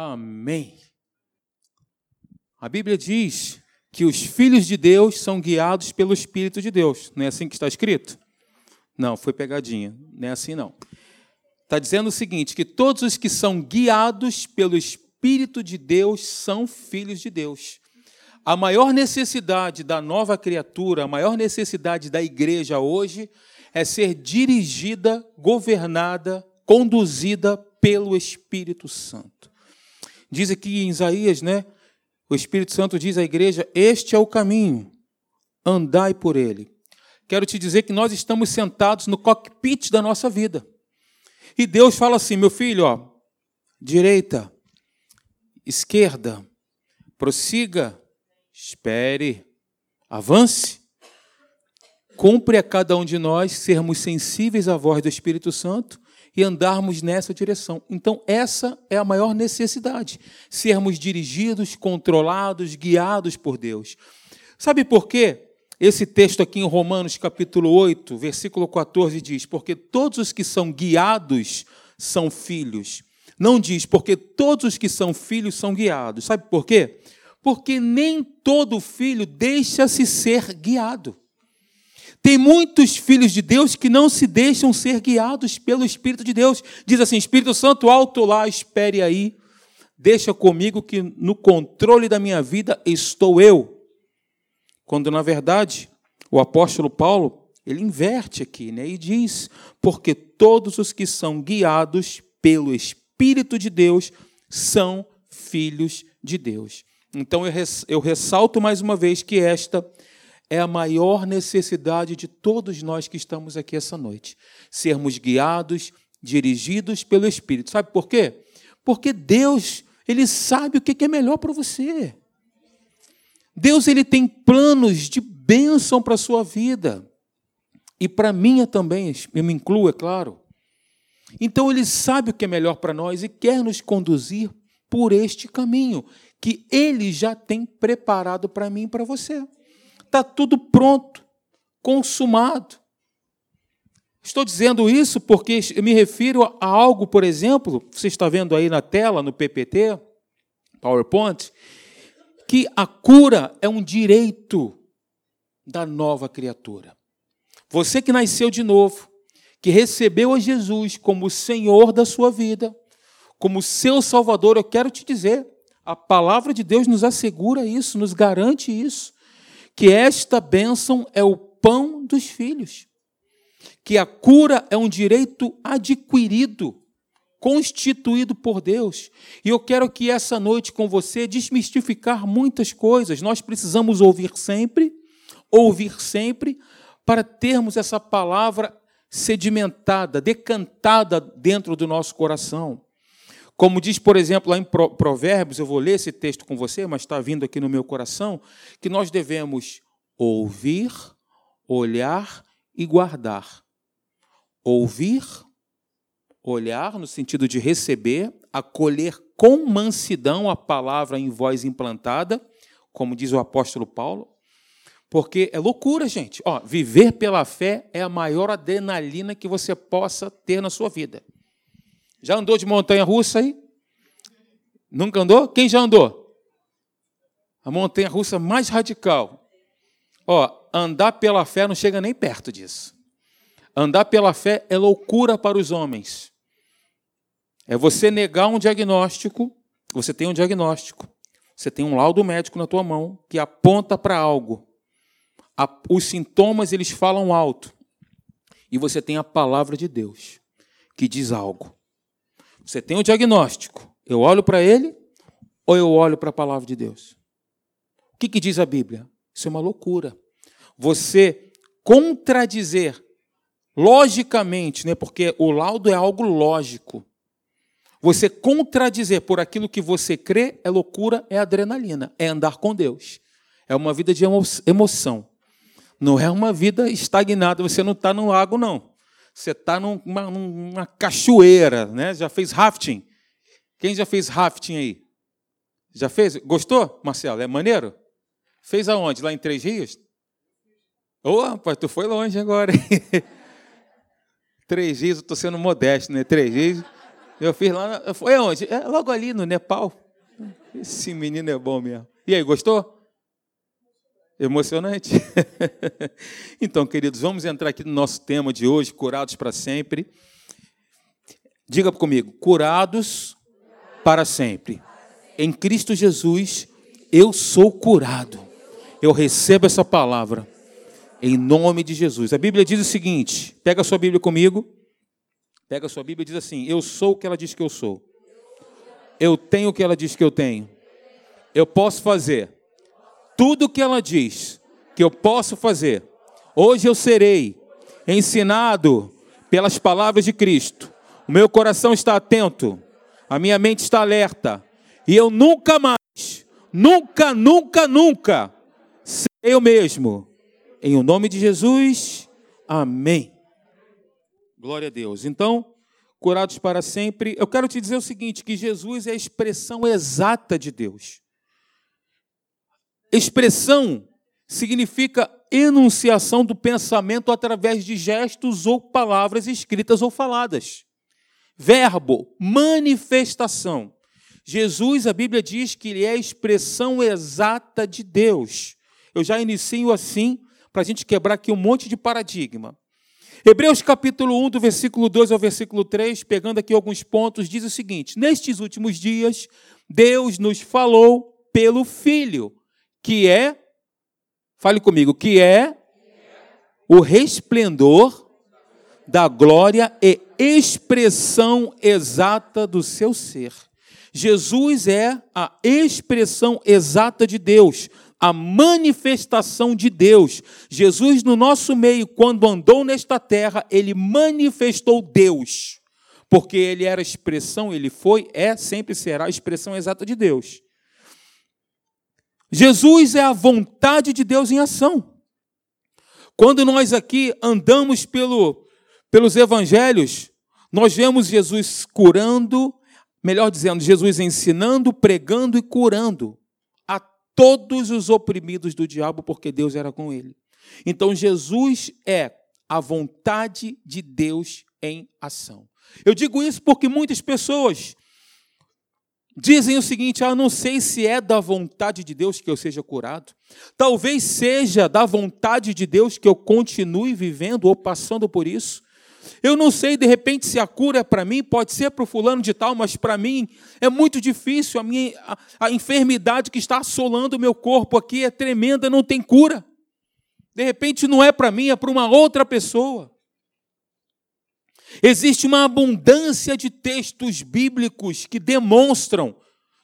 Amém. A Bíblia diz que os filhos de Deus são guiados pelo Espírito de Deus. Não é assim que está escrito? Não, foi pegadinha. Não é assim, não. Está dizendo o seguinte: que todos os que são guiados pelo Espírito de Deus são filhos de Deus. A maior necessidade da nova criatura, a maior necessidade da igreja hoje é ser dirigida, governada, conduzida pelo Espírito Santo. Diz aqui em Isaías, né? O Espírito Santo diz à igreja: Este é o caminho, andai por ele. Quero te dizer que nós estamos sentados no cockpit da nossa vida. E Deus fala assim: meu filho, ó, direita, esquerda, prossiga, espere, avance. Cumpre a cada um de nós sermos sensíveis à voz do Espírito Santo e andarmos nessa direção. Então, essa é a maior necessidade: sermos dirigidos, controlados, guiados por Deus. Sabe por quê? Esse texto aqui em Romanos, capítulo 8, versículo 14, diz: Porque todos os que são guiados são filhos. Não diz, porque todos os que são filhos são guiados. Sabe por quê? Porque nem todo filho deixa-se ser guiado. Tem muitos filhos de Deus que não se deixam ser guiados pelo Espírito de Deus. Diz assim: Espírito Santo, alto lá, espere aí. Deixa comigo que no controle da minha vida estou eu. Quando na verdade o apóstolo Paulo, ele inverte aqui, né? E diz: "Porque todos os que são guiados pelo Espírito de Deus são filhos de Deus". Então eu ressalto mais uma vez que esta é a maior necessidade de todos nós que estamos aqui essa noite. Sermos guiados, dirigidos pelo Espírito. Sabe por quê? Porque Deus, Ele sabe o que é melhor para você. Deus, Ele tem planos de bênção para a sua vida. E para minha também, eu me incluo, é claro. Então, Ele sabe o que é melhor para nós e quer nos conduzir por este caminho que Ele já tem preparado para mim e para você está tudo pronto, consumado. Estou dizendo isso porque me refiro a algo, por exemplo, você está vendo aí na tela, no PPT, PowerPoint, que a cura é um direito da nova criatura. Você que nasceu de novo, que recebeu a Jesus como Senhor da sua vida, como seu Salvador, eu quero te dizer, a palavra de Deus nos assegura isso, nos garante isso que esta bênção é o pão dos filhos, que a cura é um direito adquirido, constituído por Deus. E eu quero que essa noite com você desmistificar muitas coisas. Nós precisamos ouvir sempre, ouvir sempre, para termos essa palavra sedimentada, decantada dentro do nosso coração. Como diz, por exemplo, lá em Provérbios, eu vou ler esse texto com você, mas está vindo aqui no meu coração, que nós devemos ouvir, olhar e guardar. Ouvir, olhar no sentido de receber, acolher com mansidão a palavra em voz implantada, como diz o apóstolo Paulo, porque é loucura, gente. Ó, viver pela fé é a maior adrenalina que você possa ter na sua vida. Já andou de montanha russa aí? Nunca andou? Quem já andou? A montanha russa mais radical. Ó, andar pela fé não chega nem perto disso. Andar pela fé é loucura para os homens. É você negar um diagnóstico, você tem um diagnóstico, você tem um laudo médico na tua mão que aponta para algo. Os sintomas eles falam alto. E você tem a palavra de Deus que diz algo. Você tem o diagnóstico. Eu olho para ele ou eu olho para a palavra de Deus? O que, que diz a Bíblia? Isso é uma loucura. Você contradizer logicamente, né, porque o laudo é algo lógico. Você contradizer por aquilo que você crê é loucura, é adrenalina, é andar com Deus. É uma vida de emoção. Não é uma vida estagnada, você não está no lago, não. Você está numa, numa, cachoeira, né? Já fez rafting? Quem já fez rafting aí? Já fez? Gostou, Marcelo? É maneiro? Fez aonde? Lá em Três Rios? Ô, oh, rapaz, tu foi longe agora. Três Rios, eu estou sendo modesto, né? Três Rios. Eu fiz lá. Foi onde? É logo ali no Nepal. Esse menino é bom mesmo. E aí, gostou? Emocionante? então, queridos, vamos entrar aqui no nosso tema de hoje, curados para sempre. Diga comigo, curados para sempre. Em Cristo Jesus, eu sou curado. Eu recebo essa palavra. Em nome de Jesus. A Bíblia diz o seguinte: pega a sua Bíblia comigo. Pega a sua Bíblia e diz assim: Eu sou o que ela diz que eu sou. Eu tenho o que ela diz que eu tenho. Eu posso fazer tudo que ela diz que eu posso fazer. Hoje eu serei ensinado pelas palavras de Cristo. O meu coração está atento, a minha mente está alerta, e eu nunca mais, nunca, nunca, nunca serei eu mesmo. Em o nome de Jesus, amém. Glória a Deus. Então, curados para sempre. Eu quero te dizer o seguinte: que Jesus é a expressão exata de Deus. Expressão significa enunciação do pensamento através de gestos ou palavras escritas ou faladas. Verbo, manifestação. Jesus, a Bíblia diz que ele é a expressão exata de Deus. Eu já inicio assim, para a gente quebrar aqui um monte de paradigma. Hebreus capítulo 1, do versículo 2 ao versículo 3, pegando aqui alguns pontos, diz o seguinte: Nestes últimos dias, Deus nos falou pelo Filho que é, fale comigo, que é o resplendor da glória e expressão exata do seu ser. Jesus é a expressão exata de Deus, a manifestação de Deus. Jesus, no nosso meio, quando andou nesta terra, ele manifestou Deus, porque ele era a expressão, ele foi, é, sempre será a expressão exata de Deus. Jesus é a vontade de Deus em ação. Quando nós aqui andamos pelo, pelos evangelhos, nós vemos Jesus curando, melhor dizendo, Jesus ensinando, pregando e curando a todos os oprimidos do diabo, porque Deus era com ele. Então, Jesus é a vontade de Deus em ação. Eu digo isso porque muitas pessoas dizem o seguinte: ah, não sei se é da vontade de Deus que eu seja curado. Talvez seja da vontade de Deus que eu continue vivendo ou passando por isso. Eu não sei, de repente, se a cura é para mim, pode ser para o fulano de tal, mas para mim é muito difícil. A, minha, a, a enfermidade que está assolando o meu corpo aqui é tremenda, não tem cura. De repente não é para mim, é para uma outra pessoa. Existe uma abundância de textos bíblicos que demonstram,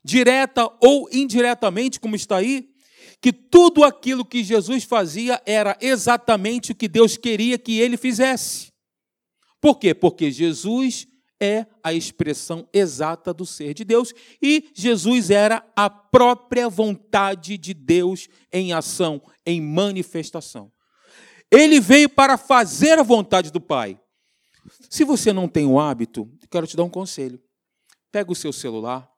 direta ou indiretamente, como está aí, que tudo aquilo que Jesus fazia era exatamente o que Deus queria que ele fizesse. Por quê? Porque Jesus é a expressão exata do ser de Deus e Jesus era a própria vontade de Deus em ação, em manifestação. Ele veio para fazer a vontade do Pai. Se você não tem o hábito, quero te dar um conselho. Pega o seu celular,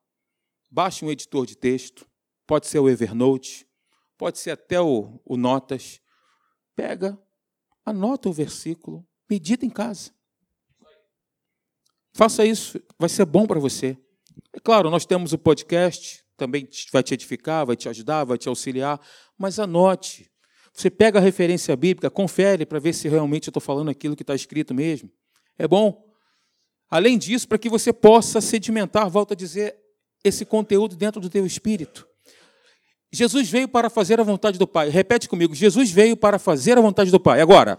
baixe um editor de texto, pode ser o Evernote, pode ser até o, o Notas. Pega, anota o versículo, medita em casa. Faça isso, vai ser bom para você. É claro, nós temos o podcast, também vai te edificar, vai te ajudar, vai te auxiliar, mas anote. Você pega a referência bíblica, confere para ver se realmente eu estou falando aquilo que está escrito mesmo. É bom. Além disso, para que você possa sedimentar, volto a dizer, esse conteúdo dentro do teu espírito. Jesus veio para fazer a vontade do Pai. Repete comigo. Jesus veio para fazer a vontade do Pai. Agora.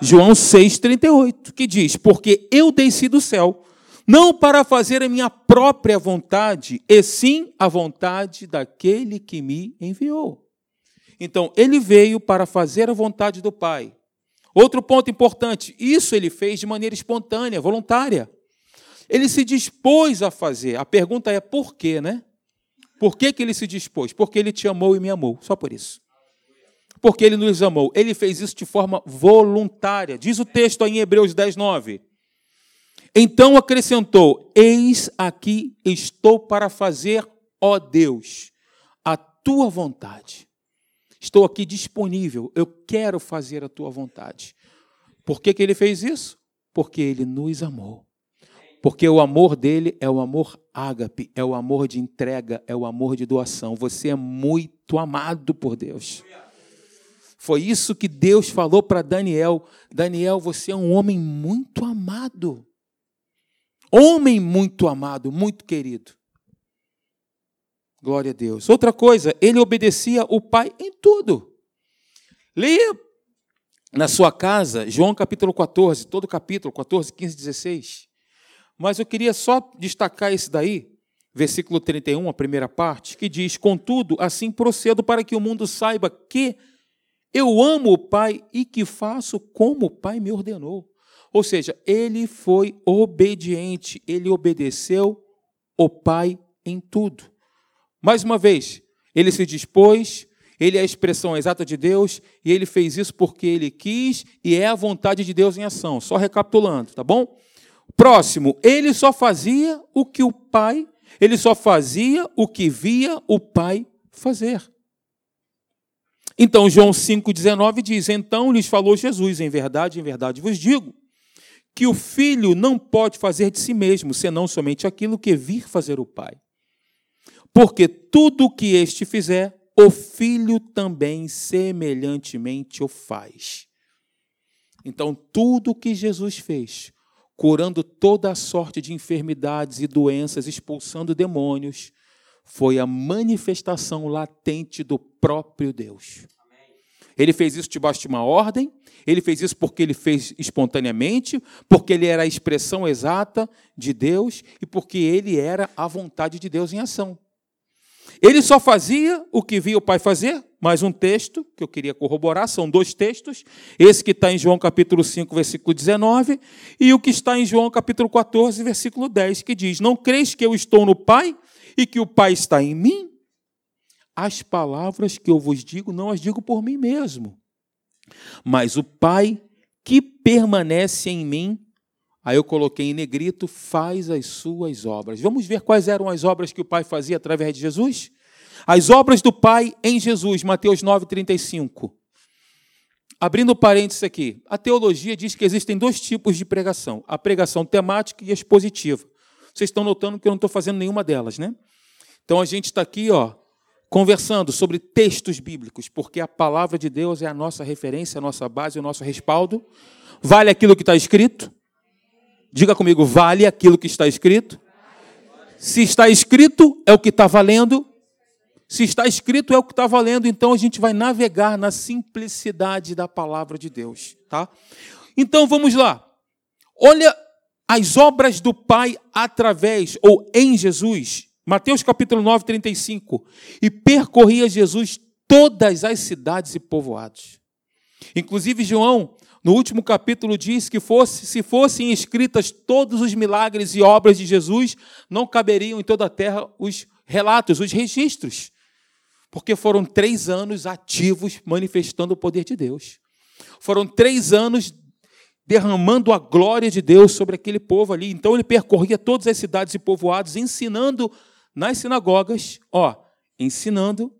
João 6,38, que diz: Porque eu desci do céu, não para fazer a minha própria vontade, e sim a vontade daquele que me enviou. Então, ele veio para fazer a vontade do Pai. Outro ponto importante: isso ele fez de maneira espontânea, voluntária. Ele se dispôs a fazer. A pergunta é por quê, né? Por que, que ele se dispôs? Porque ele te amou e me amou, só por isso. Porque ele nos amou. Ele fez isso de forma voluntária. Diz o texto aí em Hebreus 10, 9. Então acrescentou: Eis aqui estou para fazer, ó Deus, a tua vontade. Estou aqui disponível, eu quero fazer a tua vontade. Por que, que ele fez isso? Porque ele nos amou. Porque o amor dele é o amor ágape, é o amor de entrega, é o amor de doação. Você é muito amado por Deus. Foi isso que Deus falou para Daniel. Daniel, você é um homem muito amado. Homem muito amado, muito querido. Glória a Deus. Outra coisa, ele obedecia o pai em tudo. Leia na sua casa, João capítulo 14, todo capítulo, 14, 15, 16. Mas eu queria só destacar esse daí, versículo 31, a primeira parte, que diz: Contudo, assim procedo para que o mundo saiba que eu amo o Pai e que faço como o Pai me ordenou. Ou seja, ele foi obediente, ele obedeceu o Pai em tudo. Mais uma vez, ele se dispôs, ele é a expressão exata de Deus e ele fez isso porque ele quis e é a vontade de Deus em ação. Só recapitulando, tá bom? Próximo, ele só fazia o que o pai, ele só fazia o que via o pai fazer. Então, João 5,19 diz: Então lhes falou Jesus, em verdade, em verdade vos digo, que o filho não pode fazer de si mesmo, senão somente aquilo que vir fazer o pai. Porque tudo o que este fizer, o filho também semelhantemente o faz. Então, tudo o que Jesus fez, curando toda a sorte de enfermidades e doenças, expulsando demônios, foi a manifestação latente do próprio Deus. Ele fez isso debaixo de uma ordem, ele fez isso porque ele fez espontaneamente, porque ele era a expressão exata de Deus e porque ele era a vontade de Deus em ação. Ele só fazia o que via o Pai fazer. Mais um texto que eu queria corroborar, são dois textos. Esse que está em João capítulo 5, versículo 19, e o que está em João capítulo 14, versículo 10, que diz: Não creis que eu estou no Pai e que o Pai está em mim? As palavras que eu vos digo, não as digo por mim mesmo. Mas o Pai que permanece em mim, Aí eu coloquei em negrito, faz as suas obras. Vamos ver quais eram as obras que o Pai fazia através de Jesus? As obras do Pai em Jesus, Mateus 9,35. Abrindo parênteses aqui, a teologia diz que existem dois tipos de pregação: a pregação temática e expositiva. Vocês estão notando que eu não estou fazendo nenhuma delas, né? Então a gente está aqui, ó, conversando sobre textos bíblicos, porque a palavra de Deus é a nossa referência, a nossa base, o nosso respaldo. Vale aquilo que está escrito, Diga comigo, vale aquilo que está escrito? Se está escrito, é o que está valendo. Se está escrito, é o que está valendo. Então a gente vai navegar na simplicidade da palavra de Deus, tá? Então vamos lá. Olha as obras do Pai através ou em Jesus. Mateus capítulo 9, 35. E percorria Jesus todas as cidades e povoados. Inclusive, João no último capítulo diz que fosse, se fossem escritas todos os milagres e obras de Jesus, não caberiam em toda a terra os relatos, os registros, porque foram três anos ativos manifestando o poder de Deus. Foram três anos derramando a glória de Deus sobre aquele povo ali. Então ele percorria todas as cidades e povoados, ensinando nas sinagogas, ó, ensinando,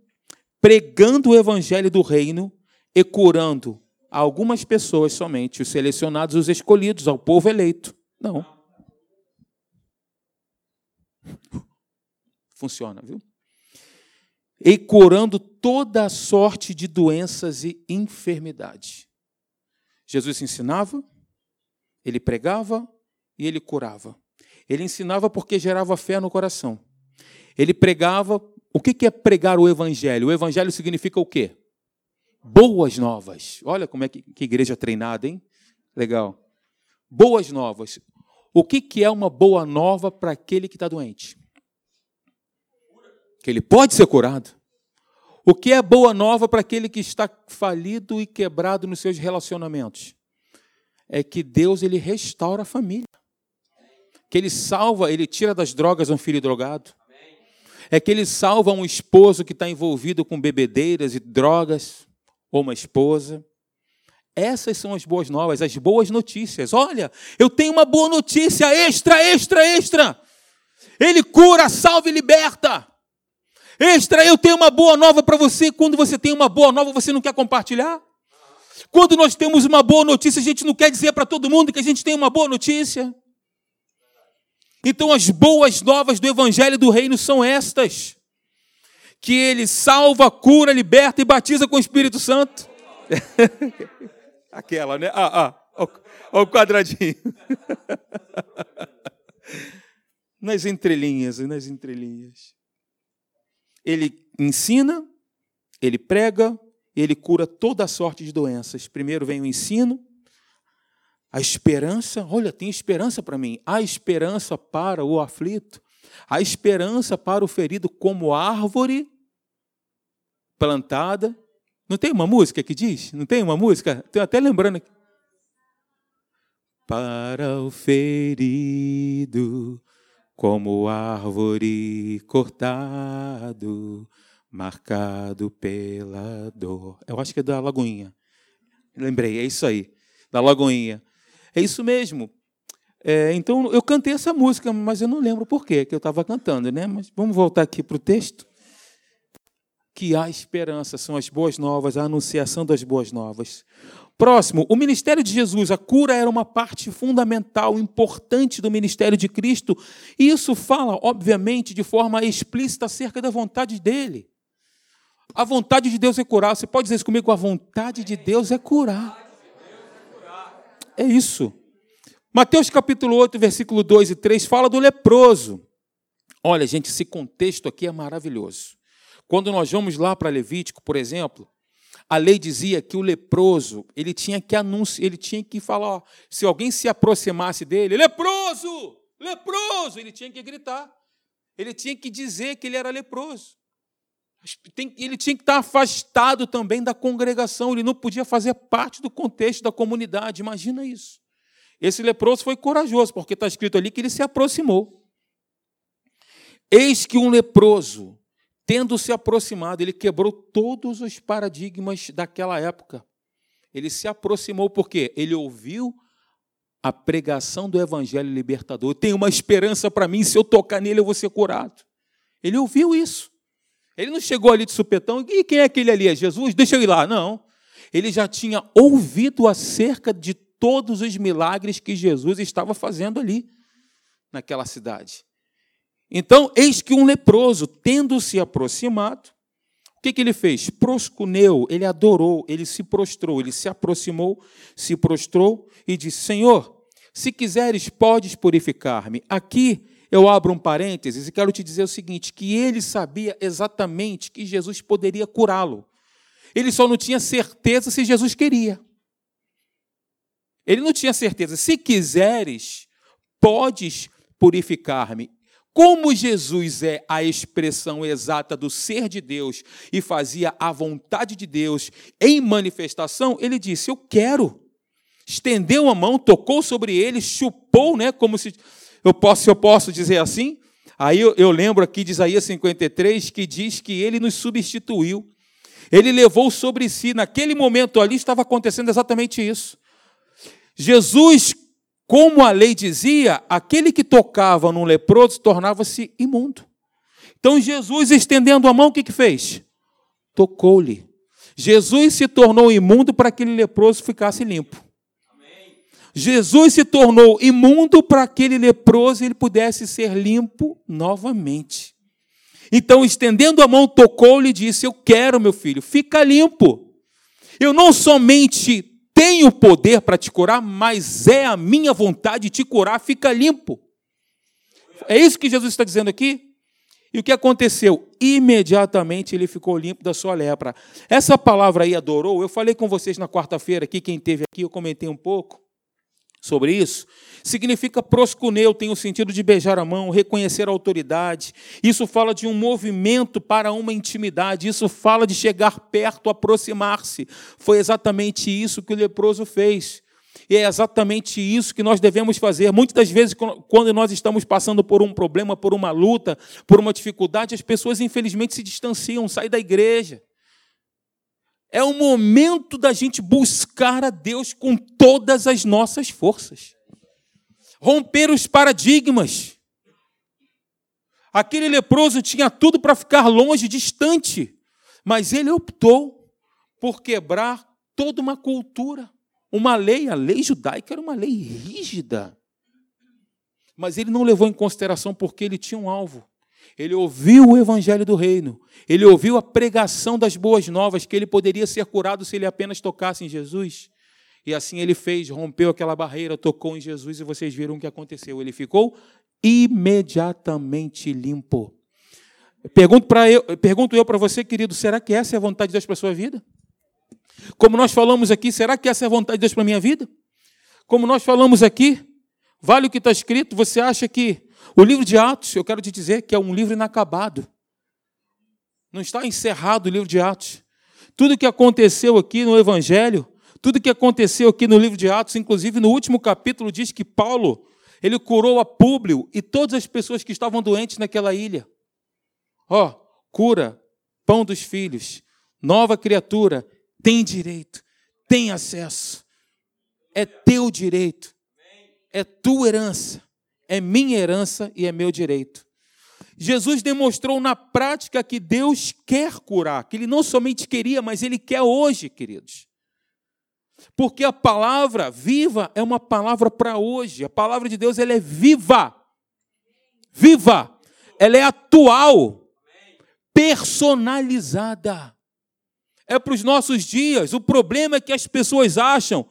pregando o evangelho do reino e curando a algumas pessoas somente, os selecionados, os escolhidos, ao povo eleito. Não. Funciona, viu? E curando toda a sorte de doenças e enfermidades. Jesus ensinava, ele pregava e ele curava. Ele ensinava porque gerava fé no coração. Ele pregava. O que é pregar o evangelho? O evangelho significa o quê? Boas novas. Olha como é que, que igreja treinada, hein? Legal. Boas novas. O que, que é uma boa nova para aquele que está doente? Que ele pode ser curado. O que é boa nova para aquele que está falido e quebrado nos seus relacionamentos? É que Deus ele restaura a família. Que ele salva, ele tira das drogas um filho drogado. É que ele salva um esposo que está envolvido com bebedeiras e drogas ou uma esposa. Essas são as boas novas, as boas notícias. Olha, eu tenho uma boa notícia extra, extra, extra. Ele cura, salva e liberta. Extra, eu tenho uma boa nova para você. Quando você tem uma boa nova, você não quer compartilhar? Quando nós temos uma boa notícia, a gente não quer dizer para todo mundo que a gente tem uma boa notícia. Então, as boas novas do Evangelho do Reino são estas: que ele salva, cura, liberta e batiza com o Espírito Santo. Aquela, né? Ah, ah, o quadradinho. nas entrelinhas, nas entrelinhas. Ele ensina, ele prega, ele cura toda sorte de doenças. Primeiro vem o ensino, a esperança, olha, tem esperança para mim. Há esperança para o aflito, há esperança para o ferido como árvore plantada. Não tem uma música que diz? Não tem uma música? Estou até lembrando aqui. Para o ferido, como árvore cortado, marcado pela dor. Eu acho que é da Lagoinha. Lembrei, é isso aí, da Lagoinha. É isso mesmo. É, então, eu cantei essa música, mas eu não lembro por quê que eu estava cantando, né? Mas vamos voltar aqui para o texto. Que há esperança, são as boas novas, a anunciação das boas novas. Próximo, o ministério de Jesus, a cura era uma parte fundamental, importante do ministério de Cristo, e isso fala, obviamente, de forma explícita acerca da vontade dele. A vontade de Deus é curar. Você pode dizer isso comigo? A vontade de Deus é curar. É isso. Mateus capítulo 8, versículo 2 e 3 fala do leproso. Olha, gente, esse contexto aqui é maravilhoso. Quando nós vamos lá para Levítico, por exemplo, a lei dizia que o leproso, ele tinha que anunciar, ele tinha que falar, ó, se alguém se aproximasse dele, leproso, leproso, ele tinha que gritar. Ele tinha que dizer que ele era leproso. Ele tinha que estar afastado também da congregação, ele não podia fazer parte do contexto da comunidade. Imagina isso. Esse leproso foi corajoso, porque está escrito ali que ele se aproximou. Eis que um leproso, tendo se aproximado, ele quebrou todos os paradigmas daquela época. Ele se aproximou porque ele ouviu a pregação do evangelho libertador. Tem uma esperança para mim, se eu tocar nele eu vou ser curado. Ele ouviu isso. Ele não chegou ali de supetão, e quem é aquele ali? É Jesus? Deixa eu ir lá. Não. Ele já tinha ouvido acerca de todos os milagres que Jesus estava fazendo ali, naquela cidade. Então, eis que um leproso, tendo se aproximado, o que, que ele fez? Proscuneu, ele adorou, ele se prostrou, ele se aproximou, se prostrou e disse: Senhor, se quiseres, podes purificar-me. Aqui eu abro um parênteses e quero te dizer o seguinte: que ele sabia exatamente que Jesus poderia curá-lo. Ele só não tinha certeza se Jesus queria. Ele não tinha certeza. Se quiseres, podes purificar-me. Como Jesus é a expressão exata do ser de Deus e fazia a vontade de Deus em manifestação, ele disse: Eu quero. Estendeu a mão, tocou sobre ele, chupou, né, como se eu posso, eu posso dizer assim? Aí eu, eu lembro aqui de Isaías 53 que diz que ele nos substituiu. Ele levou sobre si, naquele momento ali estava acontecendo exatamente isso. Jesus, como a lei dizia, aquele que tocava num leproso tornava-se imundo. Então Jesus, estendendo a mão, o que, que fez? Tocou-lhe. Jesus se tornou imundo para que aquele leproso ficasse limpo. Jesus se tornou imundo para aquele leproso ele pudesse ser limpo novamente. Então, estendendo a mão, tocou-lhe e disse: Eu quero, meu filho, fica limpo. Eu não somente tenho poder para te curar, mas é a minha vontade de te curar, fica limpo. É isso que Jesus está dizendo aqui? E o que aconteceu? Imediatamente ele ficou limpo da sua lepra. Essa palavra aí, adorou, eu falei com vocês na quarta-feira aqui, quem teve aqui, eu comentei um pouco sobre isso, significa proscuneu, tem o sentido de beijar a mão, reconhecer a autoridade. Isso fala de um movimento para uma intimidade, isso fala de chegar perto, aproximar-se. Foi exatamente isso que o leproso fez. E é exatamente isso que nós devemos fazer. Muitas das vezes, quando nós estamos passando por um problema, por uma luta, por uma dificuldade, as pessoas infelizmente se distanciam, saem da igreja. É o momento da gente buscar a Deus com todas as nossas forças. Romper os paradigmas. Aquele leproso tinha tudo para ficar longe, distante, mas ele optou por quebrar toda uma cultura, uma lei. A lei judaica era uma lei rígida. Mas ele não levou em consideração porque ele tinha um alvo. Ele ouviu o evangelho do reino. Ele ouviu a pregação das boas novas, que ele poderia ser curado se ele apenas tocasse em Jesus. E assim ele fez, rompeu aquela barreira, tocou em Jesus e vocês viram o que aconteceu. Ele ficou imediatamente limpo. Pergunto, pra eu, pergunto eu para você, querido, será que essa é a vontade de Deus para a sua vida? Como nós falamos aqui, será que essa é a vontade de Deus para a minha vida? Como nós falamos aqui, vale o que está escrito? Você acha que o livro de Atos, eu quero te dizer que é um livro inacabado. Não está encerrado o livro de Atos. Tudo que aconteceu aqui no Evangelho, tudo que aconteceu aqui no livro de Atos, inclusive no último capítulo, diz que Paulo, ele curou a Públio e todas as pessoas que estavam doentes naquela ilha. Ó, oh, cura, pão dos filhos, nova criatura, tem direito, tem acesso. É teu direito, é tua herança, é minha herança e é meu direito. Jesus demonstrou na prática que Deus quer curar, que Ele não somente queria, mas Ele quer hoje, queridos. Porque a palavra viva é uma palavra para hoje. A palavra de Deus ela é viva. Viva. Ela é atual. Personalizada. É para os nossos dias. O problema é que as pessoas acham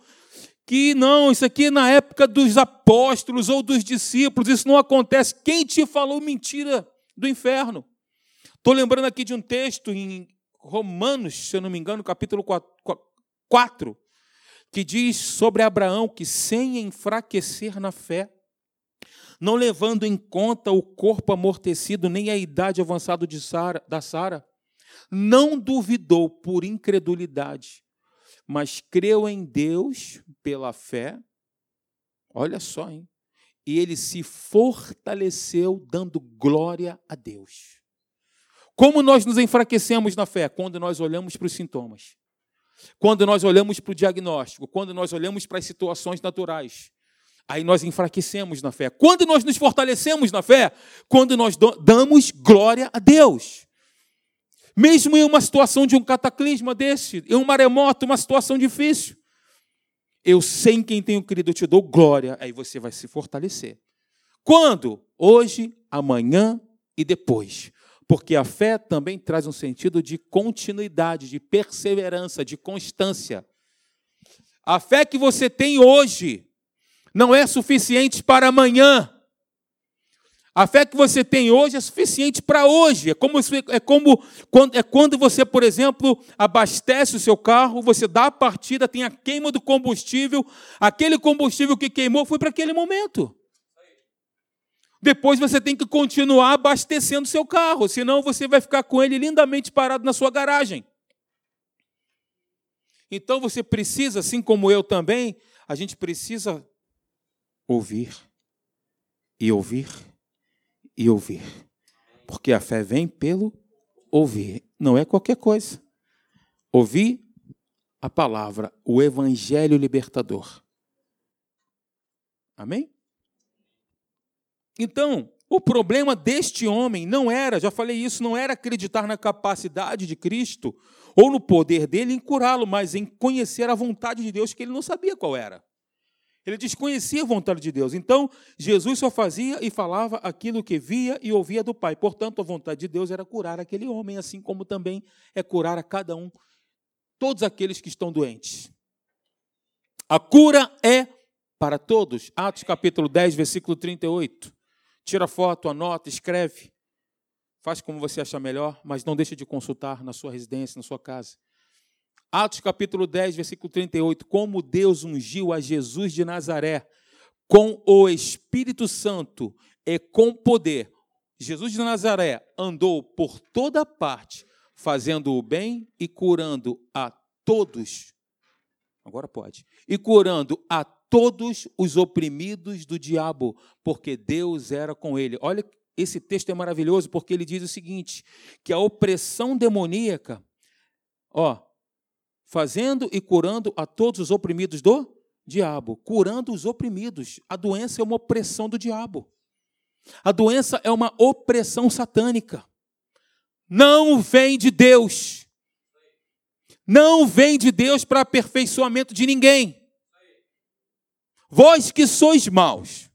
que não, isso aqui é na época dos apóstolos ou dos discípulos, isso não acontece. Quem te falou mentira do inferno? Estou lembrando aqui de um texto em Romanos, se eu não me engano, capítulo 4, que diz sobre Abraão que, sem enfraquecer na fé, não levando em conta o corpo amortecido nem a idade avançada de Sara, da Sara, não duvidou por incredulidade, mas creu em Deus pela fé. Olha só, hein? E ele se fortaleceu dando glória a Deus. Como nós nos enfraquecemos na fé? Quando nós olhamos para os sintomas. Quando nós olhamos para o diagnóstico, quando nós olhamos para as situações naturais, aí nós enfraquecemos na fé. Quando nós nos fortalecemos na fé, quando nós damos glória a Deus. Mesmo em uma situação de um cataclisma desse, em um maremoto, uma situação difícil, eu sei em quem tenho querido, eu te dou glória, aí você vai se fortalecer. Quando? Hoje, amanhã e depois porque a fé também traz um sentido de continuidade, de perseverança, de constância. A fé que você tem hoje não é suficiente para amanhã. A fé que você tem hoje é suficiente para hoje. É como, é como quando, é quando você, por exemplo, abastece o seu carro, você dá a partida, tem a queima do combustível, aquele combustível que queimou foi para aquele momento. Depois você tem que continuar abastecendo seu carro, senão você vai ficar com ele lindamente parado na sua garagem. Então você precisa, assim como eu também, a gente precisa ouvir e ouvir e ouvir. Porque a fé vem pelo ouvir, não é qualquer coisa. Ouvir a palavra, o evangelho libertador. Amém? Então, o problema deste homem não era, já falei isso, não era acreditar na capacidade de Cristo ou no poder dele em curá-lo, mas em conhecer a vontade de Deus que ele não sabia qual era. Ele desconhecia a vontade de Deus. Então, Jesus só fazia e falava aquilo que via e ouvia do Pai. Portanto, a vontade de Deus era curar aquele homem, assim como também é curar a cada um, todos aqueles que estão doentes. A cura é para todos. Atos capítulo 10, versículo 38. Tira foto, anota, escreve. Faz como você achar melhor, mas não deixe de consultar na sua residência, na sua casa. Atos capítulo 10, versículo 38. Como Deus ungiu a Jesus de Nazaré com o Espírito Santo e com poder. Jesus de Nazaré andou por toda parte, fazendo o bem e curando a todos. Agora pode. E curando a todos os oprimidos do diabo, porque Deus era com ele. Olha, esse texto é maravilhoso porque ele diz o seguinte: que a opressão demoníaca, ó, fazendo e curando a todos os oprimidos do diabo, curando os oprimidos. A doença é uma opressão do diabo. A doença é uma opressão satânica. Não vem de Deus. não vem de Deus para aperfeiçoamento de ninguém. Vós que sois maus,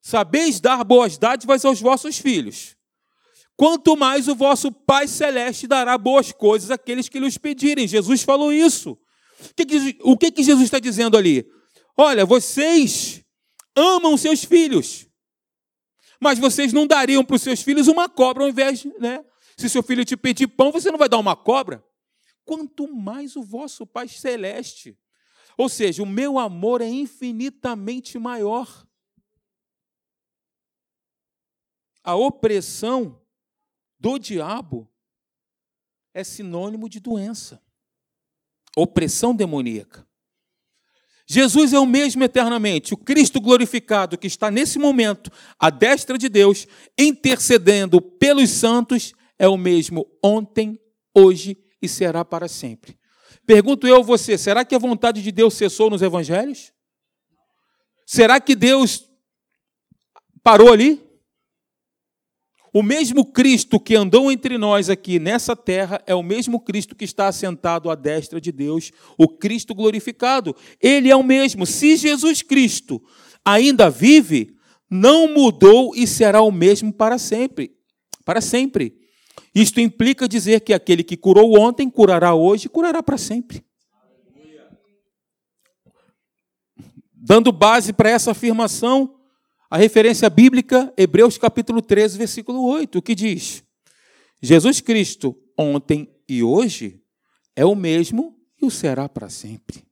sabeis dar boas dádivas aos vossos filhos. Quanto mais o vosso Pai Celeste dará boas coisas àqueles que lhes pedirem. Jesus falou isso. O que, que, Jesus está dizendo ali? Olha, vocês amam seus filhos, mas vocês não dariam para os seus filhos uma cobra ao invés, né? Se seu filho te pedir pão, você não vai dar uma cobra? Quanto mais o vosso Pai Celeste. Ou seja, o meu amor é infinitamente maior. A opressão do diabo é sinônimo de doença, opressão demoníaca. Jesus é o mesmo eternamente, o Cristo glorificado que está nesse momento à destra de Deus, intercedendo pelos santos, é o mesmo ontem, hoje e será para sempre. Pergunto eu a você: será que a vontade de Deus cessou nos evangelhos? Será que Deus parou ali? O mesmo Cristo que andou entre nós aqui nessa terra é o mesmo Cristo que está assentado à destra de Deus, o Cristo glorificado. Ele é o mesmo. Se Jesus Cristo ainda vive, não mudou e será o mesmo para sempre. Para sempre. Isto implica dizer que aquele que curou ontem curará hoje e curará para sempre. Dando base para essa afirmação, a referência bíblica, Hebreus capítulo 13, versículo 8, que diz: Jesus Cristo, ontem e hoje, é o mesmo e o será para sempre.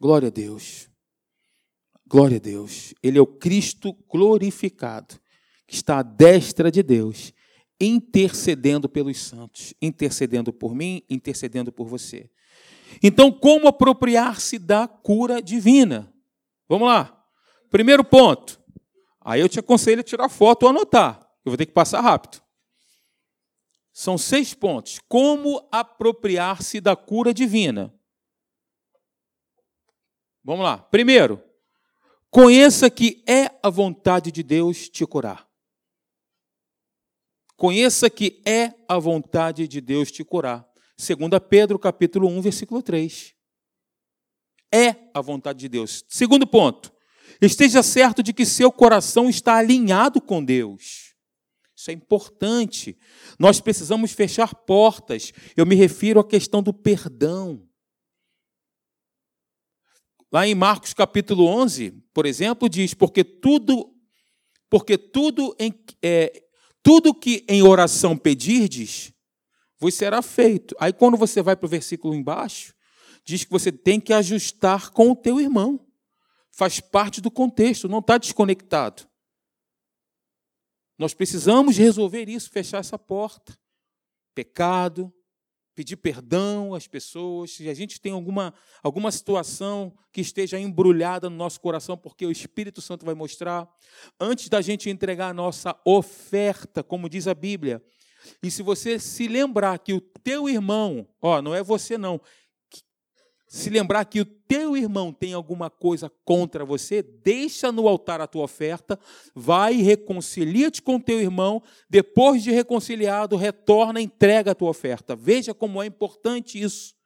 Glória a Deus. Glória a Deus. Ele é o Cristo glorificado, que está à destra de Deus, intercedendo pelos santos, intercedendo por mim, intercedendo por você. Então, como apropriar-se da cura divina? Vamos lá. Primeiro ponto. Aí eu te aconselho a tirar foto ou anotar. Eu vou ter que passar rápido. São seis pontos. Como apropriar-se da cura divina? Vamos lá. Primeiro, conheça que é a vontade de Deus te curar. Conheça que é a vontade de Deus te curar. 2 Pedro capítulo 1, versículo 3. É a vontade de Deus. Segundo ponto, Esteja certo de que seu coração está alinhado com Deus. Isso é importante. Nós precisamos fechar portas. Eu me refiro à questão do perdão. Lá em Marcos capítulo 11, por exemplo, diz: porque tudo, porque tudo em, é, tudo que em oração pedirdes, vos será feito. Aí quando você vai para o versículo embaixo, diz que você tem que ajustar com o teu irmão faz parte do contexto, não está desconectado. Nós precisamos resolver isso, fechar essa porta. Pecado, pedir perdão às pessoas, se a gente tem alguma, alguma situação que esteja embrulhada no nosso coração, porque o Espírito Santo vai mostrar, antes da gente entregar a nossa oferta, como diz a Bíblia. E se você se lembrar que o teu irmão, ó, não é você não, se lembrar que o teu irmão tem alguma coisa contra você, deixa no altar a tua oferta, vai e reconcilia-te com teu irmão, depois de reconciliado, retorna e entrega a tua oferta. Veja como é importante isso.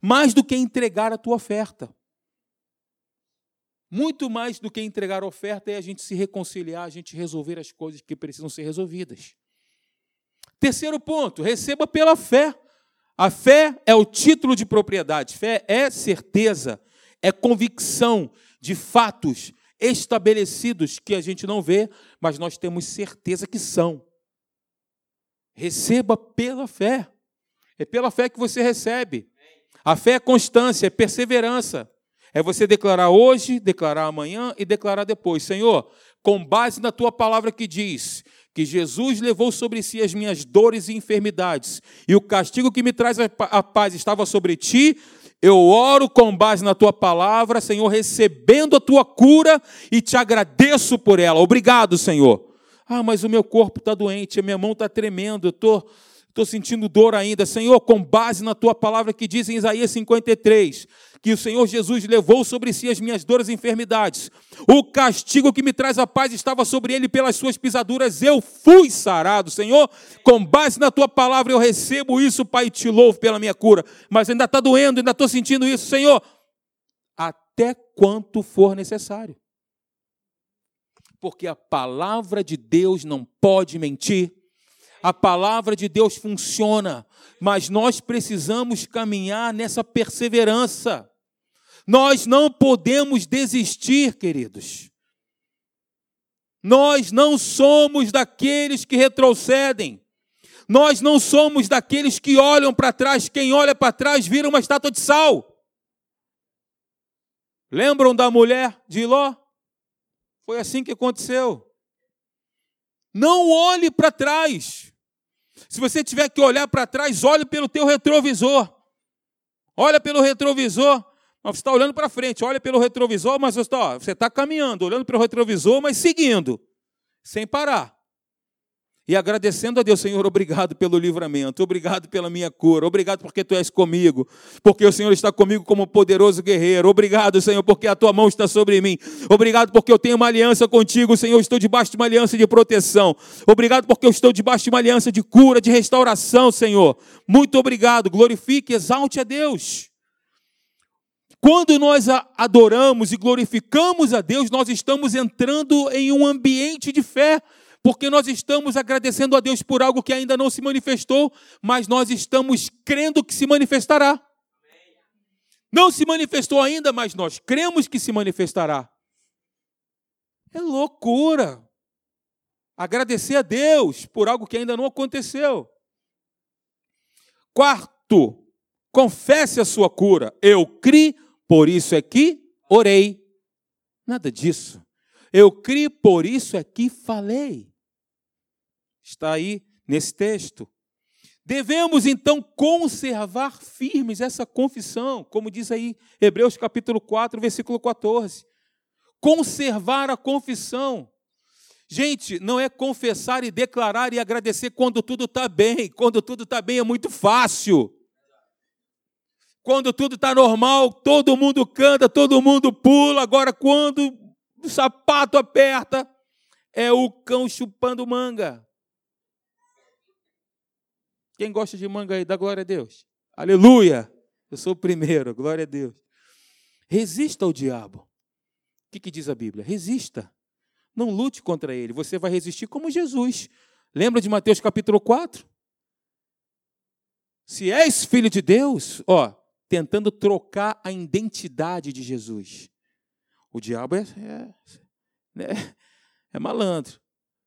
Mais do que entregar a tua oferta. Muito mais do que entregar a oferta é a gente se reconciliar, a gente resolver as coisas que precisam ser resolvidas. Terceiro ponto, receba pela fé. A fé é o título de propriedade, fé é certeza, é convicção de fatos estabelecidos que a gente não vê, mas nós temos certeza que são. Receba pela fé. É pela fé que você recebe. A fé é constância, é perseverança. É você declarar hoje, declarar amanhã e declarar depois. Senhor, com base na tua palavra que diz que Jesus levou sobre si as minhas dores e enfermidades, e o castigo que me traz a paz estava sobre ti, eu oro com base na tua palavra, Senhor, recebendo a tua cura e te agradeço por ela. Obrigado, Senhor. Ah, mas o meu corpo está doente, a minha mão está tremendo, eu estou. Estou sentindo dor ainda. Senhor, com base na tua palavra que diz em Isaías 53, que o Senhor Jesus levou sobre si as minhas dores e enfermidades. O castigo que me traz a paz estava sobre ele pelas suas pisaduras. Eu fui sarado, Senhor. Com base na tua palavra eu recebo isso, Pai, e te louvo pela minha cura. Mas ainda está doendo, ainda estou sentindo isso, Senhor. Até quanto for necessário. Porque a palavra de Deus não pode mentir a palavra de Deus funciona, mas nós precisamos caminhar nessa perseverança. Nós não podemos desistir, queridos. Nós não somos daqueles que retrocedem. Nós não somos daqueles que olham para trás. Quem olha para trás vira uma estátua de sal. Lembram da mulher de Ló? Foi assim que aconteceu. Não olhe para trás. Se você tiver que olhar para trás, olhe pelo teu retrovisor. Olha pelo retrovisor. Mas você está olhando para frente, olha pelo retrovisor, mas você está, você está caminhando, olhando pelo retrovisor, mas seguindo, sem parar. E agradecendo a Deus, Senhor, obrigado pelo livramento, obrigado pela minha cura, obrigado porque tu és comigo, porque o Senhor está comigo como poderoso guerreiro. Obrigado, Senhor, porque a tua mão está sobre mim. Obrigado porque eu tenho uma aliança contigo, Senhor, estou debaixo de uma aliança de proteção. Obrigado porque eu estou debaixo de uma aliança de cura, de restauração, Senhor. Muito obrigado. Glorifique, exalte a Deus. Quando nós adoramos e glorificamos a Deus, nós estamos entrando em um ambiente de fé porque nós estamos agradecendo a Deus por algo que ainda não se manifestou, mas nós estamos crendo que se manifestará. Não se manifestou ainda, mas nós cremos que se manifestará. É loucura. Agradecer a Deus por algo que ainda não aconteceu. Quarto, confesse a sua cura. Eu criei, por isso é que orei. Nada disso. Eu criei, por isso é que falei. Está aí nesse texto. Devemos então conservar firmes essa confissão, como diz aí Hebreus capítulo 4, versículo 14. Conservar a confissão. Gente, não é confessar e declarar e agradecer quando tudo está bem. Quando tudo está bem é muito fácil. Quando tudo está normal, todo mundo canta, todo mundo pula. Agora, quando o sapato aperta, é o cão chupando manga. Quem gosta de manga aí, dá glória a Deus. Aleluia! Eu sou o primeiro, glória a Deus. Resista ao diabo. O que, que diz a Bíblia? Resista. Não lute contra ele. Você vai resistir como Jesus. Lembra de Mateus capítulo 4? Se és filho de Deus, ó, tentando trocar a identidade de Jesus. O diabo é, é, é, é malandro.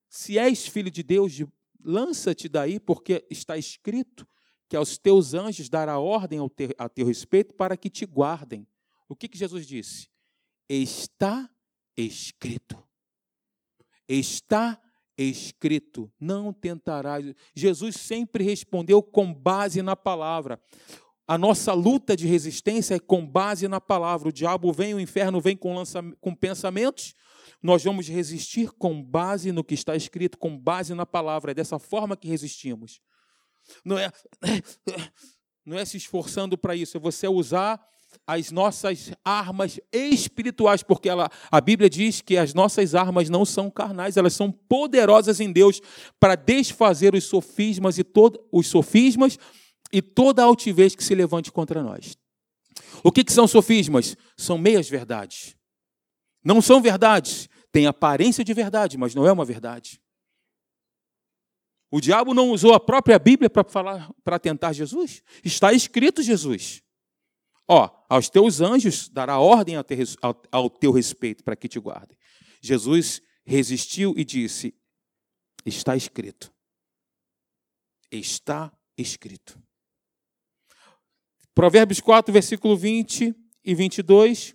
Se és filho de Deus, lança-te daí, porque está escrito que aos teus anjos dará ordem ao teu, a teu respeito para que te guardem. O que, que Jesus disse? Está escrito. Está escrito. Não tentarás. Jesus sempre respondeu com base na palavra. A nossa luta de resistência é com base na palavra. O diabo vem, o inferno vem com, lança, com pensamentos, nós vamos resistir com base no que está escrito, com base na palavra. É dessa forma que resistimos. Não é, não é se esforçando para isso, é você usar as nossas armas espirituais, porque ela, a Bíblia diz que as nossas armas não são carnais, elas são poderosas em Deus para desfazer os sofismas e todo, os sofismas e toda altivez que se levante contra nós. O que, que são sofismas? São meias verdades. Não são verdades, tem aparência de verdade, mas não é uma verdade. O diabo não usou a própria Bíblia para falar, para tentar Jesus? Está escrito Jesus. Ó, aos teus anjos dará ordem ao teu respeito para que te guardem. Jesus resistiu e disse: Está escrito. Está escrito. Provérbios 4, versículo 20 e 22.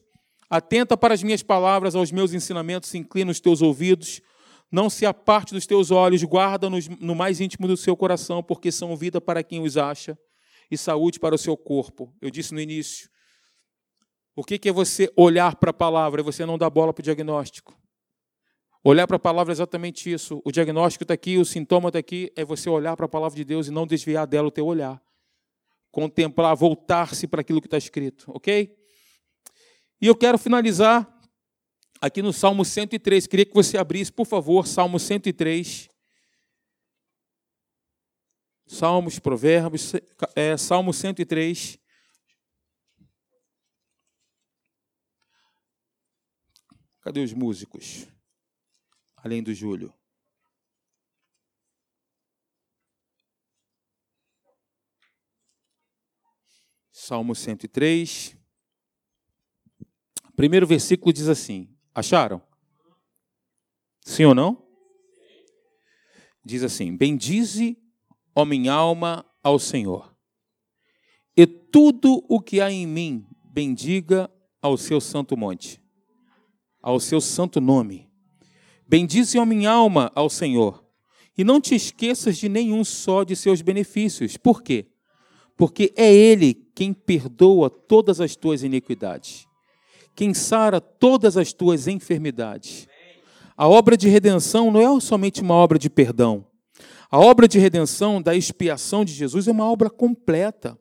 Atenta para as minhas palavras, aos meus ensinamentos, inclina os teus ouvidos. Não se aparte dos teus olhos, guarda-nos no mais íntimo do seu coração, porque são vida para quem os acha e saúde para o seu corpo. Eu disse no início. O que é você olhar para a palavra e você não dar bola para o diagnóstico? Olhar para a palavra é exatamente isso. O diagnóstico está aqui, o sintoma está aqui, é você olhar para a palavra de Deus e não desviar dela o teu olhar. Contemplar, voltar-se para aquilo que está escrito, ok? E eu quero finalizar aqui no Salmo 103. Queria que você abrisse, por favor, Salmo 103. Salmos, Provérbios, é, Salmo 103. Cadê os músicos? Além do Júlio. Salmo 103. Primeiro versículo diz assim: Acharam? Sim ou não? Diz assim: Bendize, ó minha alma, ao Senhor, e tudo o que há em mim, bendiga ao seu santo monte, ao seu santo nome. Bendize, ó minha alma, ao Senhor, e não te esqueças de nenhum só de seus benefícios. Por quê? Porque é Ele quem perdoa todas as tuas iniquidades, quem sara todas as tuas enfermidades. A obra de redenção não é somente uma obra de perdão. A obra de redenção da expiação de Jesus é uma obra completa.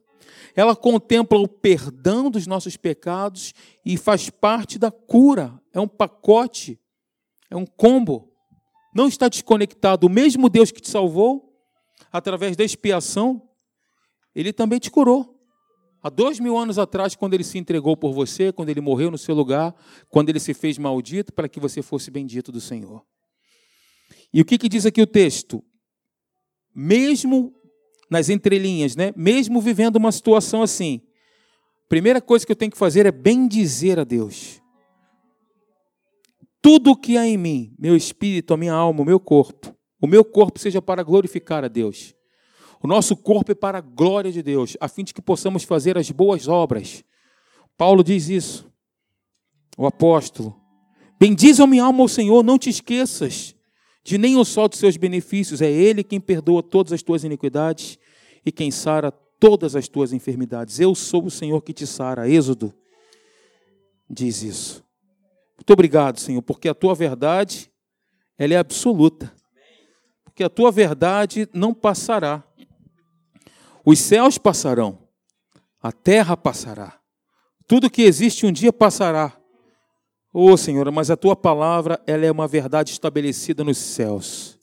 Ela contempla o perdão dos nossos pecados e faz parte da cura. É um pacote, é um combo. Não está desconectado. O mesmo Deus que te salvou, através da expiação, ele também te curou. Há dois mil anos atrás, quando ele se entregou por você, quando ele morreu no seu lugar, quando ele se fez maldito para que você fosse bendito do Senhor. E o que, que diz aqui o texto? Mesmo nas entrelinhas, né? mesmo vivendo uma situação assim, primeira coisa que eu tenho que fazer é bendizer a Deus. Tudo o que há em mim, meu espírito, a minha alma, o meu corpo, o meu corpo seja para glorificar a Deus. O nosso corpo é para a glória de Deus, a fim de que possamos fazer as boas obras. Paulo diz isso, o apóstolo. Bendize a minha alma ao Senhor, não te esqueças de nenhum só dos seus benefícios. É Ele quem perdoa todas as tuas iniquidades e quem sara todas as tuas enfermidades. Eu sou o Senhor que te sara. Êxodo diz isso. Muito obrigado, Senhor, porque a tua verdade ela é absoluta. Porque a tua verdade não passará. Os céus passarão, a terra passará, tudo que existe um dia passará. Ô oh, Senhor, mas a tua palavra, ela é uma verdade estabelecida nos céus.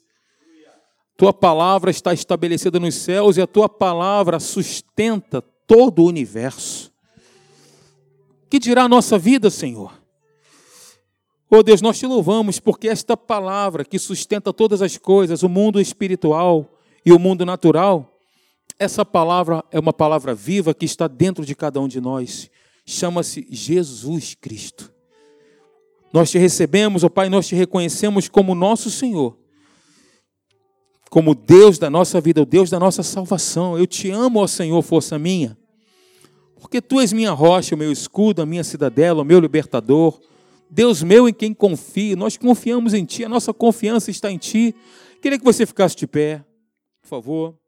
Tua palavra está estabelecida nos céus e a tua palavra sustenta todo o universo. Que dirá a nossa vida, Senhor? Oh Deus, nós te louvamos porque esta palavra que sustenta todas as coisas, o mundo espiritual e o mundo natural, essa palavra é uma palavra viva que está dentro de cada um de nós. Chama-se Jesus Cristo. Nós te recebemos, ó oh Pai, nós te reconhecemos como nosso Senhor, como Deus da nossa vida, o Deus da nossa salvação. Eu te amo, ó Senhor, força minha, porque tu és minha rocha, o meu escudo, a minha cidadela, o meu libertador. Deus meu em quem confio, nós confiamos em Ti, a nossa confiança está em Ti. Queria que você ficasse de pé, por favor.